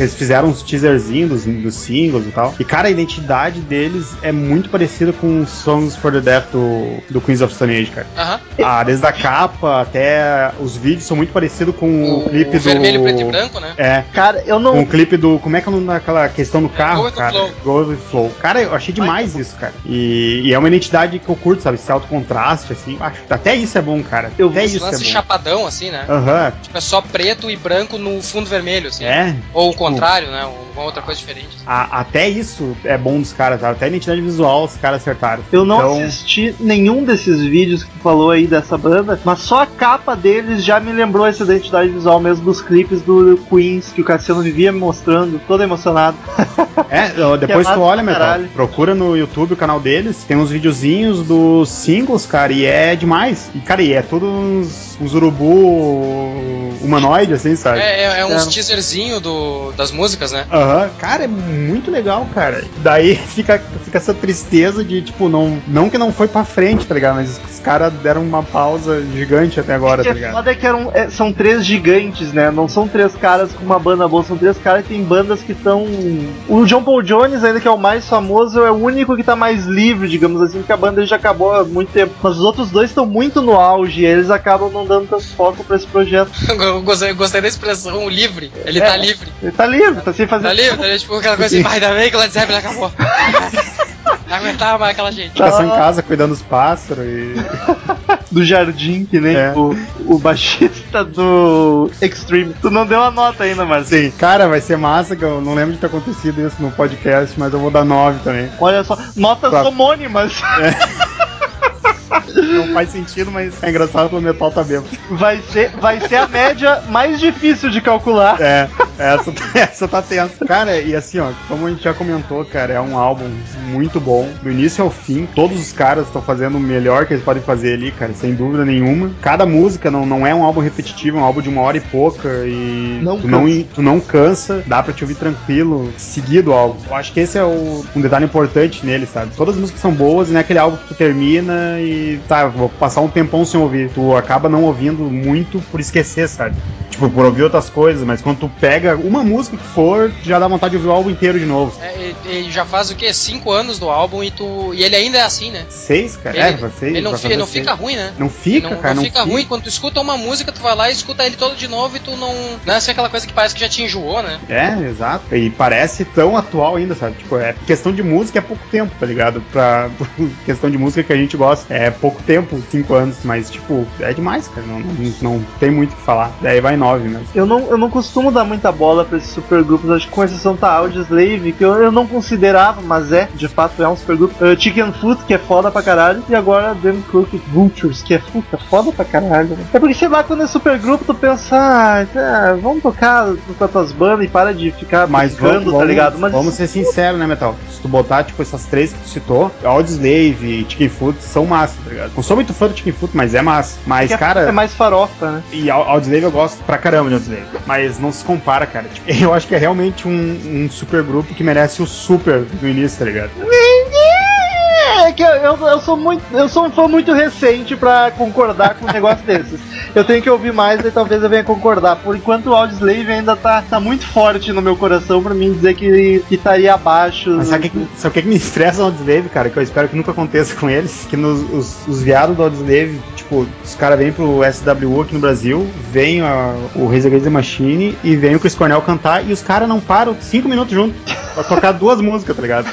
Eles fizeram uns teaserzinhos dos, dos singles e tal. E, cara, a identidade deles é muito parecida com os Songs for the Death do, do Queens of Stone Age, cara. Aham. Ah, desde a capa até os vídeos são muito parecidos com o, O, clipe do. vermelho, preto e branco, né? É, Cara, eu com não. o clipe do. Como é que é o nome daquela questão do carro, Go with the cara? Flow. Go with the Flow. Cara, eu achei demais isso, cara. E, e é uma identidade que eu curto, sabe? Esse alto contraste, assim. Acho, até isso é bom, cara. Eu até Esse isso é bom. chapadão, assim, né? Aham, Tipo, é só preto e branco no fundo vermelho, assim. é. Ou o contrário, né? Uma outra coisa diferente. A- até isso é bom dos caras? Até a identidade visual os caras acertaram. Eu não Então, assisti nenhum desses vídeos que tu falou aí dessa banda, mas só a capa deles já me lembrou essa identidade visual mesmo dos clipes do Queens que o Cassiano vivia me mostrando, todo emocionado. É, depois é tu olha, Metal, caralho. procura no YouTube o canal deles, tem uns videozinhos dos singles, cara, e é demais. E, cara, e é tudo uns, uns urubu humanoide, assim, sabe? É, é, é uns É. teaserzinho do, das músicas, né? Aham, cara, é muito legal, cara. Daí fica, fica essa tristeza de, tipo, não, não que não foi pra frente, tá ligado? Mas os caras deram uma pausa gigante até agora, que tá é ligado? foda é que eram, é, são três gigantes, né? Não são três caras com uma banda boa, são três caras que tem bandas que estão. O John Paul Jones, ainda que é o mais famoso, é o único que tá mais livre, digamos assim, porque a banda já acabou há muito tempo. Mas os outros dois estão muito no auge e eles acabam não dando tanto foco pra esse projeto. Eu gostei, gostei da expressão livre. Ele É. tá livre. Ele tá livre, tá sem fazer. Tá livre, tá, tipo aquela coisa assim, vai, ainda bem que o Led Zeppelin acabou. Não aguentava mais aquela gente. Fica só em casa cuidando dos pássaros e. do jardim, que nem É. o, o baixista do Extreme. Tu não deu a nota ainda, Marcinho. Sim, cara, vai ser massa, que eu não lembro de ter acontecido isso no podcast, mas eu vou dar 9 também. Olha só, notas Tá. homônimas. Não faz sentido, mas é engraçado pelo metal tá bêbado. Vai ser, vai ser a média mais difícil de calcular. É, essa, essa tá tensa. Cara, e assim, ó, como a gente já comentou, cara, é um álbum muito bom. Do início ao fim, todos os caras estão fazendo o melhor que eles podem fazer ali, cara, sem dúvida nenhuma. Cada música não, não é um álbum repetitivo, é um álbum de uma hora e pouca e Não tu, não, tu não cansa, dá pra te ouvir tranquilo, seguido o álbum. Eu acho que esse é o, um detalhe importante nele, sabe? Todas as músicas são boas e não é aquele álbum que tu termina e tá, vou passar um tempão sem ouvir. Tu acaba não ouvindo muito por esquecer, sabe? Tipo, por ouvir outras coisas, mas quando tu pega uma música que for, já dá vontade de ouvir o álbum inteiro de novo. É, e- e já faz o quê? Cinco anos do álbum e tu. E ele ainda é assim, né? Seis, cara? Ele, é, vai ser. ele não, fi- não seis. fica ruim, né? Não fica, não, cara. não fica ruim. Quando tu escuta uma música, tu vai lá e escuta ele todo de novo e tu não. Não é assim aquela coisa que parece que já te enjoou, né? É, exato. E parece tão atual ainda, sabe? Tipo, é questão de música é pouco tempo, tá ligado? Pra questão de música que a gente gosta. É pouco tempo, cinco anos, mas, tipo, é demais, cara. Não, não, não tem muito o que falar. Daí vai nove mesmo. Eu não, eu não costumo dar muita bola pra esses supergrupos, acho que com exceção tá Audioslave, que eu, eu não considerava, mas é, de fato é um supergrupo. Uh, Chicken Foot, que é foda pra caralho, e agora Them Crooked Vultures, que é puta, foda pra caralho. Né? É porque, sei lá, quando é supergrupo, tu pensa, ah, tá, vamos tocar com as tuas bandas e para de ficar Mas brincando, tá ligado? Mas vamos ser sinceros, né, Metal? Se tu botar, tipo, essas três que tu citou, Audioslave e Chicken Foot são massa, tá ligado? Não sou muito fã do Chicken Foot, mas é massa. Mas, que é- cara, é mais farofa, né? E Au- Audioslave eu gosto pra caramba de Audioslave. Mas não se compara, cara. Tipo, eu acho que é realmente um, um super grupo que merece o super no início, tá ligado? É que eu, eu, eu sou muito. Eu sou um fã muito recente pra concordar com um negócio desses. Eu tenho que ouvir mais e talvez eu venha concordar. Por enquanto o Audioslave ainda tá, tá muito forte no meu coração pra mim dizer que, que estaria abaixo. Mas sabe o que, sabe o que que me estressa no Audioslave, cara? Que eu espero que nunca aconteça com eles. Que nos, os, os viados do Audioslave, tipo, os caras vêm pro SWU aqui no Brasil, vem a- o Rage Against the Machine e vem o Chris Cornell cantar e os caras não param cinco minutos juntos pra tocar duas músicas, tá ligado?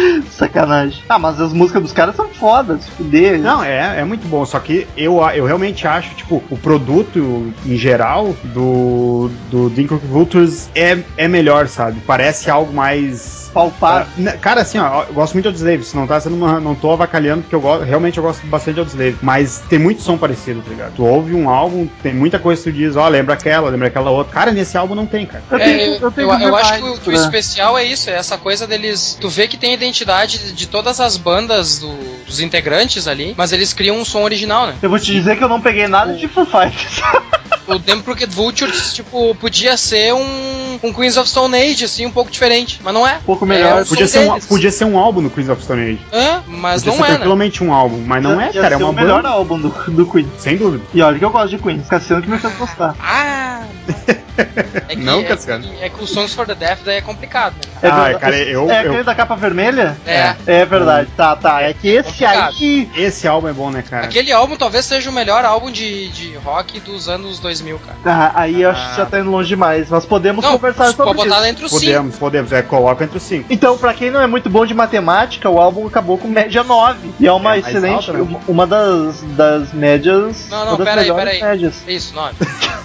Sacanagem. Ah, mas as músicas dos caras são fodas, fuder. Não, é, é muito bom, só que eu, eu realmente acho, tipo, o produto em geral do, do Dinkrook Vultures é, é melhor, sabe? Parece algo mais palpável. Uh, cara, assim, ó, eu gosto muito de Audioslave, se não tá sendo uma, não tô avacalhando, porque eu gosto, realmente eu gosto bastante de Audioslave, mas tem muito som parecido, tá ligado? Tu ouve um álbum, tem muita coisa que tu diz, ó, lembra aquela, lembra aquela outra. Cara, nesse álbum não tem, cara. Eu, é, tenho, eu, tenho eu, eu acho que o, que o, especial é isso, é essa coisa deles, tu vê que tem a identidade de todas as bandas do, dos integrantes ali, mas eles criam um som original, né? Eu vou te dizer que eu não peguei nada de Foo Fighters. o Demon Crooked Vultures, tipo, podia ser um, um Queens of Stone Age, assim, um pouco diferente, mas não é. Um pouco melhor. É, podia, ser um, podia ser um álbum do Queens of Stone Age. Hã? Mas podia não ser é. tranquilamente né? um álbum, mas não é, cara, é uma o melhor álbum do, do Queen. Sem dúvida. E olha que eu gosto de Queen. Cassiano que me fez gostar. Ah! É que, não, é é que o Songs for the Deaf daí é complicado, né? É, ah, cara, eu, é eu... aquele da capa vermelha? É. É verdade. Tá, tá. É que esse aí. Esse álbum é bom, né, cara? Aquele álbum talvez seja o melhor álbum de, de rock dos anos 2000, cara. Ah, aí eu acho que já tá indo longe demais. Mas podemos não, conversar sobre pode botar isso. entre os podemos, cinco. Podemos, é, coloca entre os cinco. Então, pra quem não é muito bom de matemática, o álbum acabou com média 9. E é uma É, excelente. alta, né? Uma das, das médias. Não, não, uma das pera aí, melhores pera aí. médias. Isso, 9.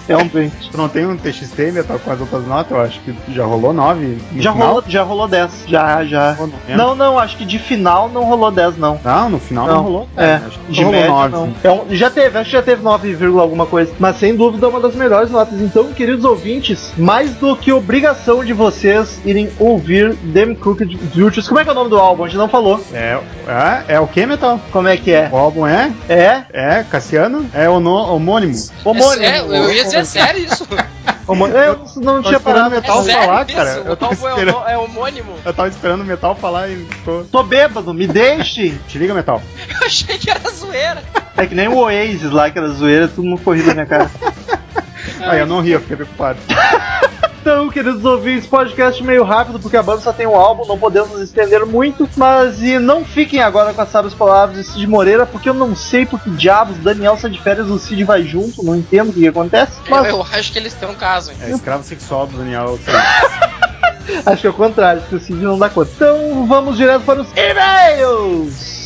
Realmente. Tu não tem um TXT metal com as outras notas? Eu acho que já rolou 9 no Já final? rolou, já rolou 10. Já, já. Não, não, acho que de final não rolou 10, não. Não, no final não, Não, rolou. É. Acho que de rolou média 9, não. É um- já teve, acho que já teve 9, vírgula alguma coisa. Mas sem dúvida é uma das melhores notas. Então, queridos ouvintes, mais do que obrigação de vocês irem ouvir Them Crooked Vultures. Como é que é o nome do álbum? A gente não falou. É, é, é o que, Metal? Como é que é? O álbum é? É? É, Cassiano? É o no- homônimo. Homônimo. É, eu ia dizer sério isso. Homônimo. Eu não, tinha esperando parado. o Metal é falar, isso? cara. Eu tava é, esperando. homo- é homônimo. Eu tava esperando o Metal falar e tô... Tô bêbado, me deixe. Te liga, Metal. Eu achei que era zoeira. É que nem o Oasis lá, que era zoeira, tudo no corrido na minha cara. Ah, eu não ri, eu fiquei preocupado. Então, queridos ouvintes, podcast meio rápido, porque a banda só tem um álbum, não podemos nos estender muito. Mas e não fiquem agora com as sábias palavras de Cid Moreira, porque eu não sei por que diabos Daniel sai de férias e o Cid vai junto, não entendo o que, que acontece. Eu, Mas eu acho que eles têm um caso, hein? É escravo sexual do Daniel. acho que é o contrário, que o Cid não dá conta. Então vamos direto para os e-mails!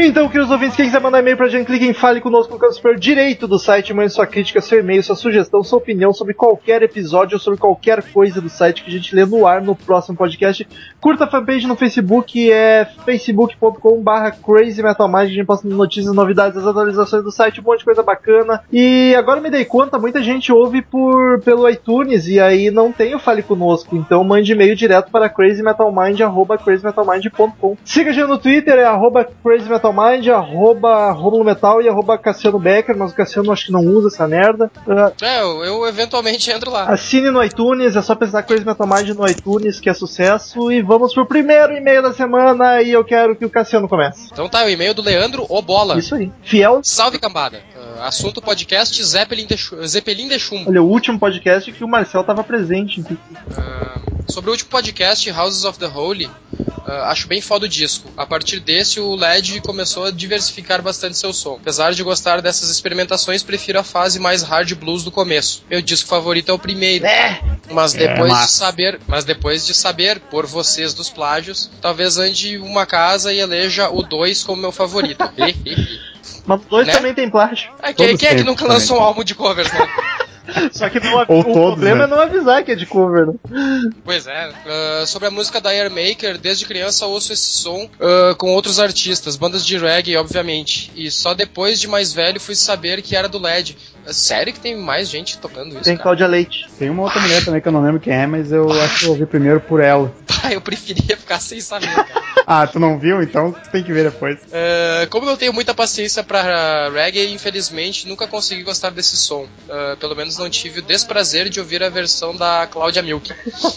Então, queridos ouvintes, quem quiser mandar e-mail pra gente, clique em Fale Conosco no canto superior direito do site, mande sua crítica, seu e-mail, sua sugestão, sua opinião sobre qualquer episódio ou sobre qualquer coisa do site que a gente lê no ar no próximo podcast. Curta a fanpage no Facebook, é facebook.com.br crazymetalmind, a gente posta notícias, novidades, as atualizações do site, um monte de coisa bacana. E agora me dei conta, muita gente ouve por pelo iTunes e aí não tem o Fale Conosco, então mande e-mail direto para crazymetalmind, crazymetalmind.com. Siga a gente no Twitter, é arroba crazymetalmind, arroba Romulo Metal e arroba Cassiano Becker, mas o Cassiano acho que não usa essa merda. Ah, É, eu, eu eventualmente entro lá. Assine no iTunes, é só pesquisar Crazy Metal Mind no iTunes, que é sucesso. E vamos pro primeiro e-mail da semana e eu quero que o Cassiano comece. Então tá, o e-mail do Leandro Obola. Isso aí. Fiel. Salve cambada. Ah, assunto podcast Zeppelin de, Zeppelin de Chumbo. Olha, o último podcast que o Marcel tava presente. Ah, sobre o último podcast, Houses of the Holy, ah, acho bem foda o disco. A partir desse, o LED começou a diversificar bastante seu som. Apesar de gostar dessas experimentações, prefiro a fase mais hard blues do começo. Meu disco favorito é o primeiro. Mas É, depois de massa. saber, mas depois de saber por vocês dos plágios, talvez ande uma casa e eleja o 2 como meu favorito. Mas os dois Né? também tem plágio. É, quem, Todos quem é que nunca também. lançou um álbum de covers, né? Só que não, Ou o todos, problema né? é não avisar que é de cover, né? Pois é. Ah, sobre a música da Air Maker, desde criança ouço esse som ah, com outros artistas, bandas de reggae, obviamente. E só depois de mais velho fui saber que era do LED. É Sério que tem mais gente tocando isso? Tem cara? Cláudia Leite. Tem uma outra mulher também que eu não lembro quem é, mas eu acho que eu ouvi primeiro por ela. Pá, eu preferia ficar sem saber, cara. Ah, tu não viu? Então tu tem que ver depois. Ah, como eu não tenho muita paciência pra reggae, infelizmente nunca consegui gostar desse som. Ah, pelo menos não tive o desprazer de ouvir a versão da Claudia Milk.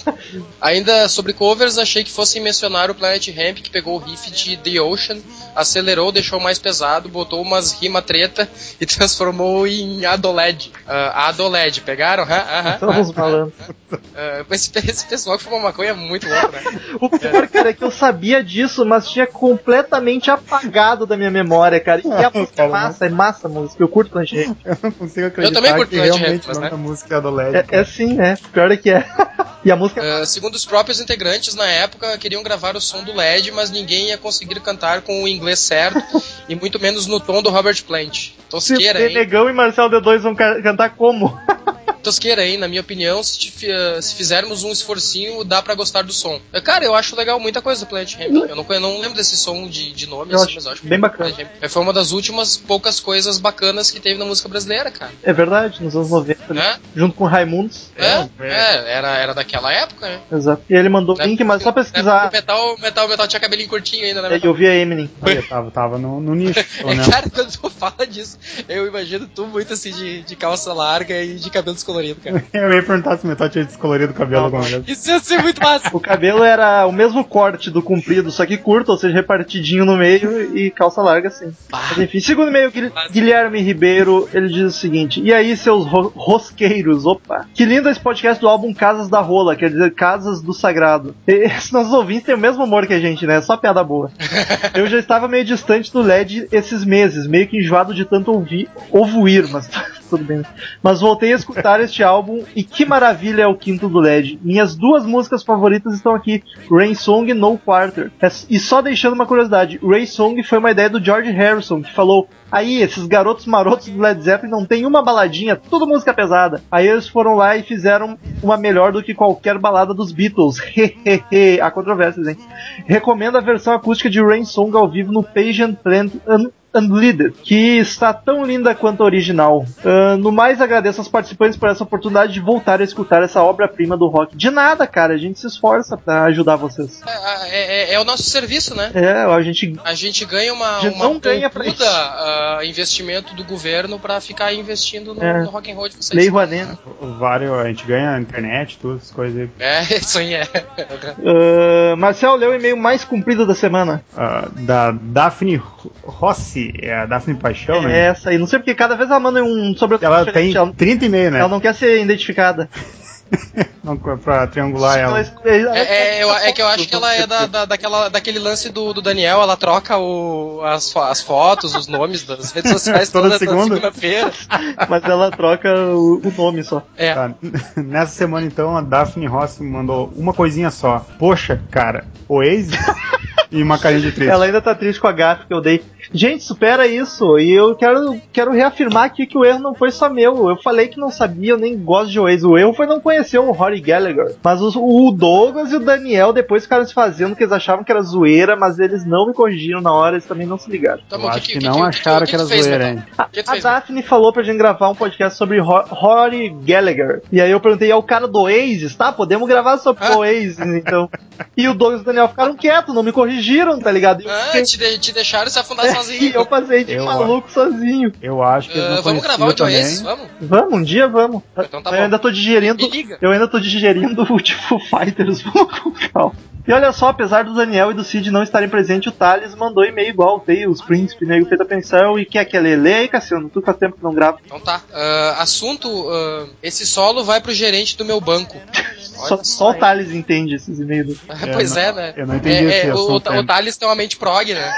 Ainda sobre covers, achei que fossem mencionar o Planet Ramp, que pegou o riff de The Ocean, acelerou, deixou mais pesado, botou umas rima treta e transformou em Adoled. Ah, Adoled, pegaram? Estamos aham. falando. Uh, esse, esse pessoal que fuma maconha é muito louco, né? O pior, cara, é que eu sabia disso, mas tinha completamente apagado da minha memória, cara. E a música é massa, é massa a música. Eu curto Planet Ramp. Eu não consigo acreditar também curto que realmente Né? da música é do LED. É, é sim, é. Pior é que é. E a música Uh, segundo os próprios integrantes, na época, queriam gravar o som do LED, mas ninguém ia conseguir cantar com o inglês certo, e muito menos no tom do Robert Plant. Tosqueira, hein? Negão e Marcel D2 vão ca- cantar como? Tosqueira, hein? Na minha opinião, se, te uh, se fizermos um esforcinho, dá pra gostar do som. Uh, Cara, eu acho legal muita coisa do Plant Ramp. Eu não, conhe- não lembro desse som de, de nome, Eu assim, acho mas eu acho bem bacana. Ramp. Foi uma das últimas poucas coisas bacanas que teve na música brasileira, cara. É verdade, nos anos 90, Né? junto com Raimundos. É, é, era, era daquela época, né? Exato. E ele mandou Na link, mas só pesquisar. o Metal, metal, metal tinha cabelinho curtinho ainda, né? É, eu vi a Eminem. Eu tava, tava no, no nicho, menos. Cara, quando tu fala disso, eu imagino tu muito assim de, de calça larga e de cabelo descolorido, cara. Eu ia perguntar se o Metal tinha descolorido o cabelo alguma vez. Isso ia ser muito massa. O cabelo era o mesmo corte do comprido, só que curto, ou seja, repartidinho no meio e calça larga assim. Mas enfim, segundo Guil- Guilherme Ribeiro, ele diz o seguinte: E aí, seus ro rosqueiros, opa. Que lindo esse podcast do álbum Casas da Rola, quer dizer, Casas do Sagrado. Esses nossos ouvintes têm o mesmo humor que a gente, né? Só piada boa. Eu já estava meio distante do LED esses meses, meio que enjoado de tanto ouvir, ouvir, mas tudo bem. Mas voltei a escutar este álbum e que maravilha é o quinto do LED. Minhas duas músicas favoritas estão aqui, Rain Song e No Quarter. É- E só deixando uma curiosidade, Rain Song foi uma ideia do George Harrison, que falou Aí, esses garotos marotos do Led Zeppelin não tem uma baladinha, tudo música pesada. Aí eles foram lá e fizeram uma melhor do que qualquer balada dos Beatles. Hehehe. Há controvérsias, hein? Recomendo a versão acústica de Rain Song ao vivo no Page and Plant Unleaded, que está tão linda quanto a original. Ah, no mais, agradeço aos participantes por essa oportunidade de voltar a escutar essa obra-prima do rock. De nada, cara, a gente se esforça pra ajudar vocês. É, é- é o nosso serviço, né? É, a gente A gente ganha uma, A gente uma não ganha pra isso. ah, investimento do governo pra ficar investindo no, É. no rock and roll de vocês. Lei Rouanet. O Vário, a gente ganha internet, tudo, essas coisas aí. É, isso aí é. Ah, Marcel, leu o e-mail mais comprido da semana. Da Daphne Rossi, é a Daphne Paixão, É né? essa aí. Não sei porque cada vez ela manda um sobre Ela tem Ela, 30 e meio, né? ela não quer ser identificada. Não, pra triangular ela. É, é, eu- é que eu acho que ela é da, da- daquela, daquele lance do, do Daniel, ela troca o, as, as fotos, os nomes das redes sociais Toda toda segunda? segunda-feira. Mas ela troca o, o nome só. É. Tá. Nessa semana, então, a Daphne Rossi me mandou uma coisinha só. Poxa, cara, Oasis e uma carinha de triste. Ela ainda tá triste com a gafe que eu dei. Gente, supera isso. E eu quero, quero reafirmar aqui que o erro não foi só meu. Eu falei que não sabia, eu nem gosto de Oasis. O erro foi não conhecer o Rory Gallagher. Mas os- o Douglas e o Daniel depois ficaram se fazendo que eles achavam que era zoeira, mas eles não me corrigiram na hora, eles também não se ligaram. Tá Eu bom, o acho que, que que, não que, acharam que, que era fez, zoeira, hein? A, a Daphne falou pra gente gravar um podcast sobre Ro- Rory Gallagher. E aí eu perguntei, é o cara do Oasis? Tá, podemos gravar sobre Ah. o Oasis, então. E o Douglas e o Daniel ficaram quietos, não me corrigiram, tá ligado? Eu Ah, fiquei- te, de- te deixaram se afundar sozinho. eu passei de Eu maluco sozinho. Eu acho que eles não Ah, vamos gravar o também. Oasis, vamos? Vamos, um dia vamos. Então tá eu bom. ainda tô digerindo. Me liga. Eu ainda tô digerindo o tipo Fighters, vamos com calma. E olha só, apesar do Daniel e do Cid não estarem presentes, o Thales mandou e-mail igual, tem os Príncipe, Nego Feita Pensão e quer que ler? Lê aí, Cassiano, tu faz tempo que não grava. Então tá. Ah, assunto: ah, esse solo vai pro gerente do meu banco. Só, só o. Thales entende esses e-mails. pois não- é, né? eu não entendi É, esse é, o, assunto o, ainda. o Thales tem uma mente prog, né?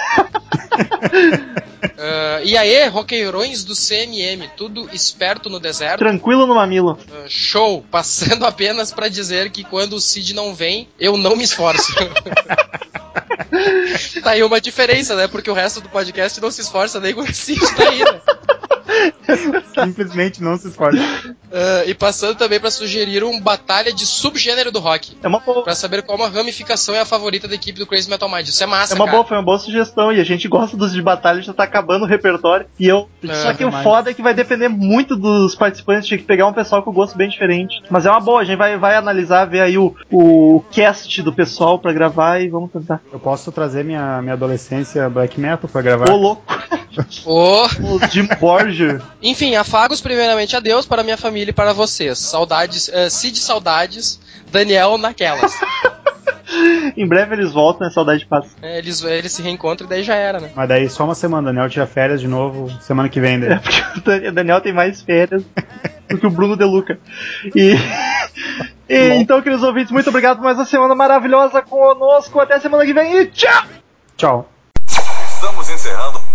Ah, e aí, roqueirões do CMM, tudo esperto no deserto. Tranquilo no mamilo. Ah, show! Passando apenas pra dizer que quando o Cid não vem, eu não me esforço. tá aí uma diferença, né? Porque o resto do podcast não se esforça nem quando o Cid tá aí, né? Simplesmente não se esforça. Ah, e passando também pra sugerir um batalha de subgênero do rock. É uma boa. Pra saber qual uma ramificação é a favorita da equipe do Crazy Metal Mind. Isso é massa, É uma cara. boa, foi uma boa sugestão e a gente gosta dos de batalha, já tá acabando o repertório. E eu. É, só que o demais. foda é que vai depender muito dos participantes, tinha que pegar um pessoal com gosto bem diferente. Mas é uma boa, a gente vai, vai analisar, ver aí o, o cast do pessoal pra gravar e vamos tentar. Eu posso trazer minha, minha adolescência black metal pra gravar? Ô louco, Ô, o Jim Borger. Enfim, afagos primeiramente a Deus, para minha família e para vocês. Saudades, uh, Cid saudades, Daniel naquelas. Em breve eles voltam, é saudade passa. É, eles, eles se reencontram e daí já era, né? Mas daí só uma semana, Daniel tira férias de novo semana que vem. É Daí. porque o Dan- o Daniel tem mais férias do que o Bruno De Luca. E. E, então, queridos ouvintes, muito obrigado por mais uma semana maravilhosa conosco. Até semana que vem e tchau! Tchau. Estamos encerrando.